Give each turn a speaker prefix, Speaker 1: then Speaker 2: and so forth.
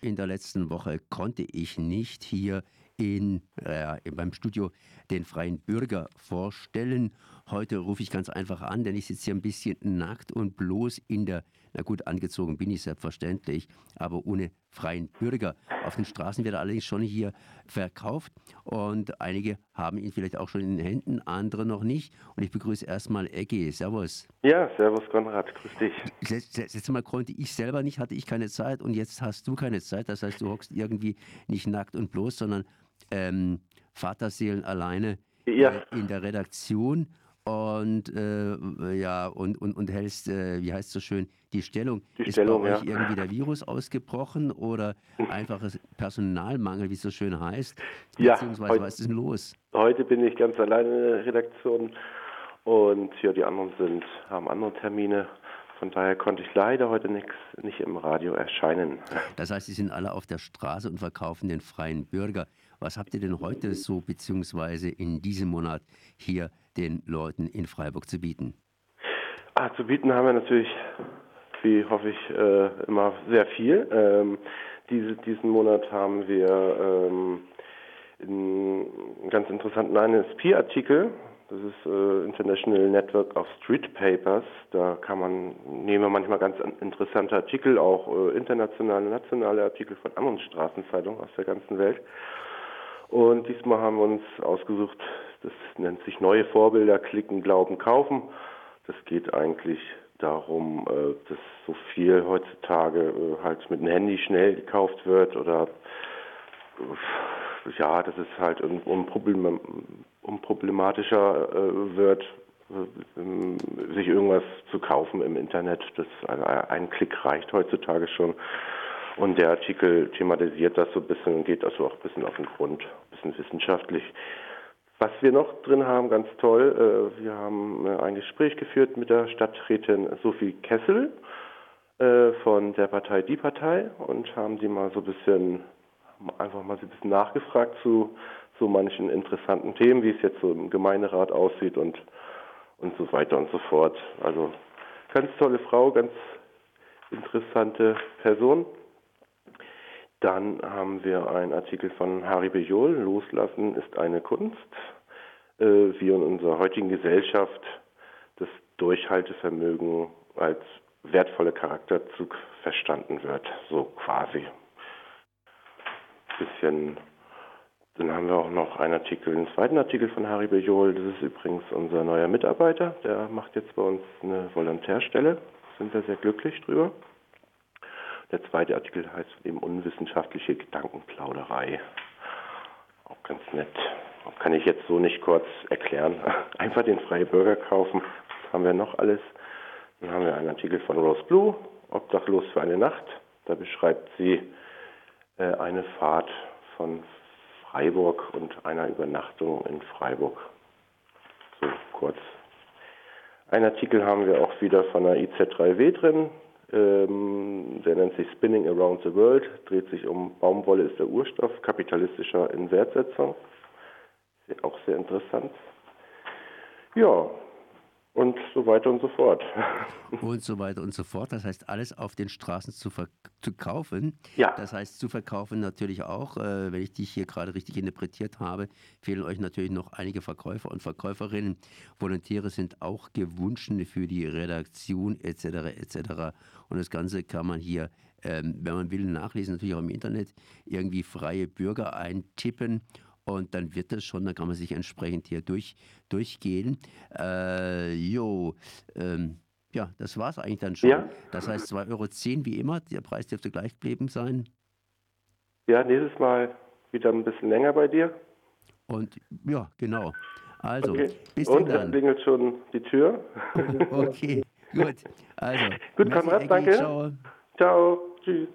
Speaker 1: In der letzten Woche konnte ich nicht hier in, äh, beim Studio den freien Bürger vorstellen. Heute rufe ich ganz einfach an, denn ich sitze hier ein bisschen nackt und bloß in der, na gut, angezogen bin ich selbstverständlich, aber ohne freien Bürger. Auf den Straßen wird er allerdings schon hier verkauft und einige haben ihn vielleicht auch schon in den Händen, andere noch nicht. Und ich begrüße erstmal Eggy. Servus.
Speaker 2: Ja, servus Konrad, grüß dich.
Speaker 1: Letztes Mal konnte ich selber nicht, hatte ich keine Zeit und jetzt hast du keine Zeit. Das heißt, du hockst irgendwie nicht nackt und bloß, sondern ähm, Vaterseelen alleine ja. äh, in der Redaktion und äh, ja und, und, und hältst, äh, wie heißt es so schön, die Stellung.
Speaker 2: Die ist Stellung,
Speaker 1: bei euch
Speaker 2: ja.
Speaker 1: irgendwie der Virus ausgebrochen oder einfaches Personalmangel, wie es so schön heißt?
Speaker 2: Ja,
Speaker 1: Beziehungsweise heute, was ist denn los?
Speaker 2: Heute bin ich ganz alleine in der Redaktion und ja, die anderen sind, haben andere Termine. Von daher konnte ich leider heute nix, nicht im Radio erscheinen.
Speaker 1: Das heißt, Sie sind alle auf der Straße und verkaufen den freien Bürger. Was habt ihr denn heute so, beziehungsweise in diesem Monat hier den Leuten in Freiburg zu bieten?
Speaker 2: Ah, zu bieten haben wir natürlich, wie hoffe ich, äh, immer sehr viel. Ähm, diese, diesen Monat haben wir ähm, einen ganz interessanten INSP-Artikel das ist äh, International Network of Street Papers. Da kann man, nehmen wir manchmal ganz interessante Artikel, auch äh, internationale, nationale Artikel von anderen Straßenzeitungen aus der ganzen Welt. Und diesmal haben wir uns ausgesucht, das nennt sich neue Vorbilder, klicken, glauben, kaufen. Das geht eigentlich darum, äh, dass so viel heutzutage äh, halt mit dem Handy schnell gekauft wird oder äh, ja, dass es halt Problem, unproblematischer wird, äh, sich irgendwas zu kaufen im Internet. Das ein Klick reicht heutzutage schon. Und der Artikel thematisiert das so ein bisschen und geht also auch ein bisschen auf den Grund, ein bisschen wissenschaftlich. Was wir noch drin haben, ganz toll, äh, wir haben äh, ein Gespräch geführt mit der Stadträtin Sophie Kessel äh, von der Partei Die Partei und haben sie mal so ein bisschen, einfach mal so ein bisschen nachgefragt zu so manchen interessanten Themen, wie es jetzt so im Gemeinderat aussieht und, und so weiter und so fort. Also ganz tolle Frau, ganz interessante Person. Dann haben wir einen Artikel von Harry Bejol, Loslassen ist eine Kunst, äh, wie in unserer heutigen Gesellschaft das Durchhaltevermögen als wertvoller Charakterzug verstanden wird, so quasi. Bisschen dann haben wir auch noch einen Artikel, einen zweiten Artikel von Harry Bejol. Das ist übrigens unser neuer Mitarbeiter. Der macht jetzt bei uns eine Volontärstelle. Sind wir sehr glücklich drüber. Der zweite Artikel heißt eben unwissenschaftliche Gedankenplauderei. Auch ganz nett. Kann ich jetzt so nicht kurz erklären. Einfach den freien Bürger kaufen. Was haben wir noch alles? Dann haben wir einen Artikel von Rose Blue, Obdachlos für eine Nacht. Da beschreibt sie äh, eine Fahrt von Freiburg und einer Übernachtung in Freiburg. So kurz. Ein Artikel haben wir auch wieder von der IZ3W drin. Ähm, der nennt sich Spinning Around the World, dreht sich um Baumwolle ist der Urstoff kapitalistischer Inwertsetzung. Auch sehr interessant. Ja, und so weiter und so fort.
Speaker 1: Und so weiter und so fort. Das heißt, alles auf den Straßen zu, zu kaufen.
Speaker 2: Ja.
Speaker 1: Das heißt, zu verkaufen natürlich auch, äh, wenn ich dich hier gerade richtig interpretiert habe, fehlen euch natürlich noch einige Verkäufer und Verkäuferinnen. Volontäre sind auch gewünscht für die Redaktion etc. etc. Und das Ganze kann man hier, ähm, wenn man will, nachlesen, natürlich auch im Internet, irgendwie freie Bürger eintippen und dann wird das schon, dann kann man sich entsprechend hier durch, durchgehen. Äh, jo, ähm, ja, das war es eigentlich dann schon. Ja. Das heißt 2,10 Euro wie immer, der Preis dürfte gleich geblieben sein.
Speaker 2: Ja, nächstes Mal wieder ein bisschen länger bei dir.
Speaker 1: Und ja, genau. Also,
Speaker 2: okay. bis Und dann. klingelt schon die Tür.
Speaker 1: okay, gut. Also,
Speaker 2: gut, Konrad, danke. Ciao. Ciao. Tschüss.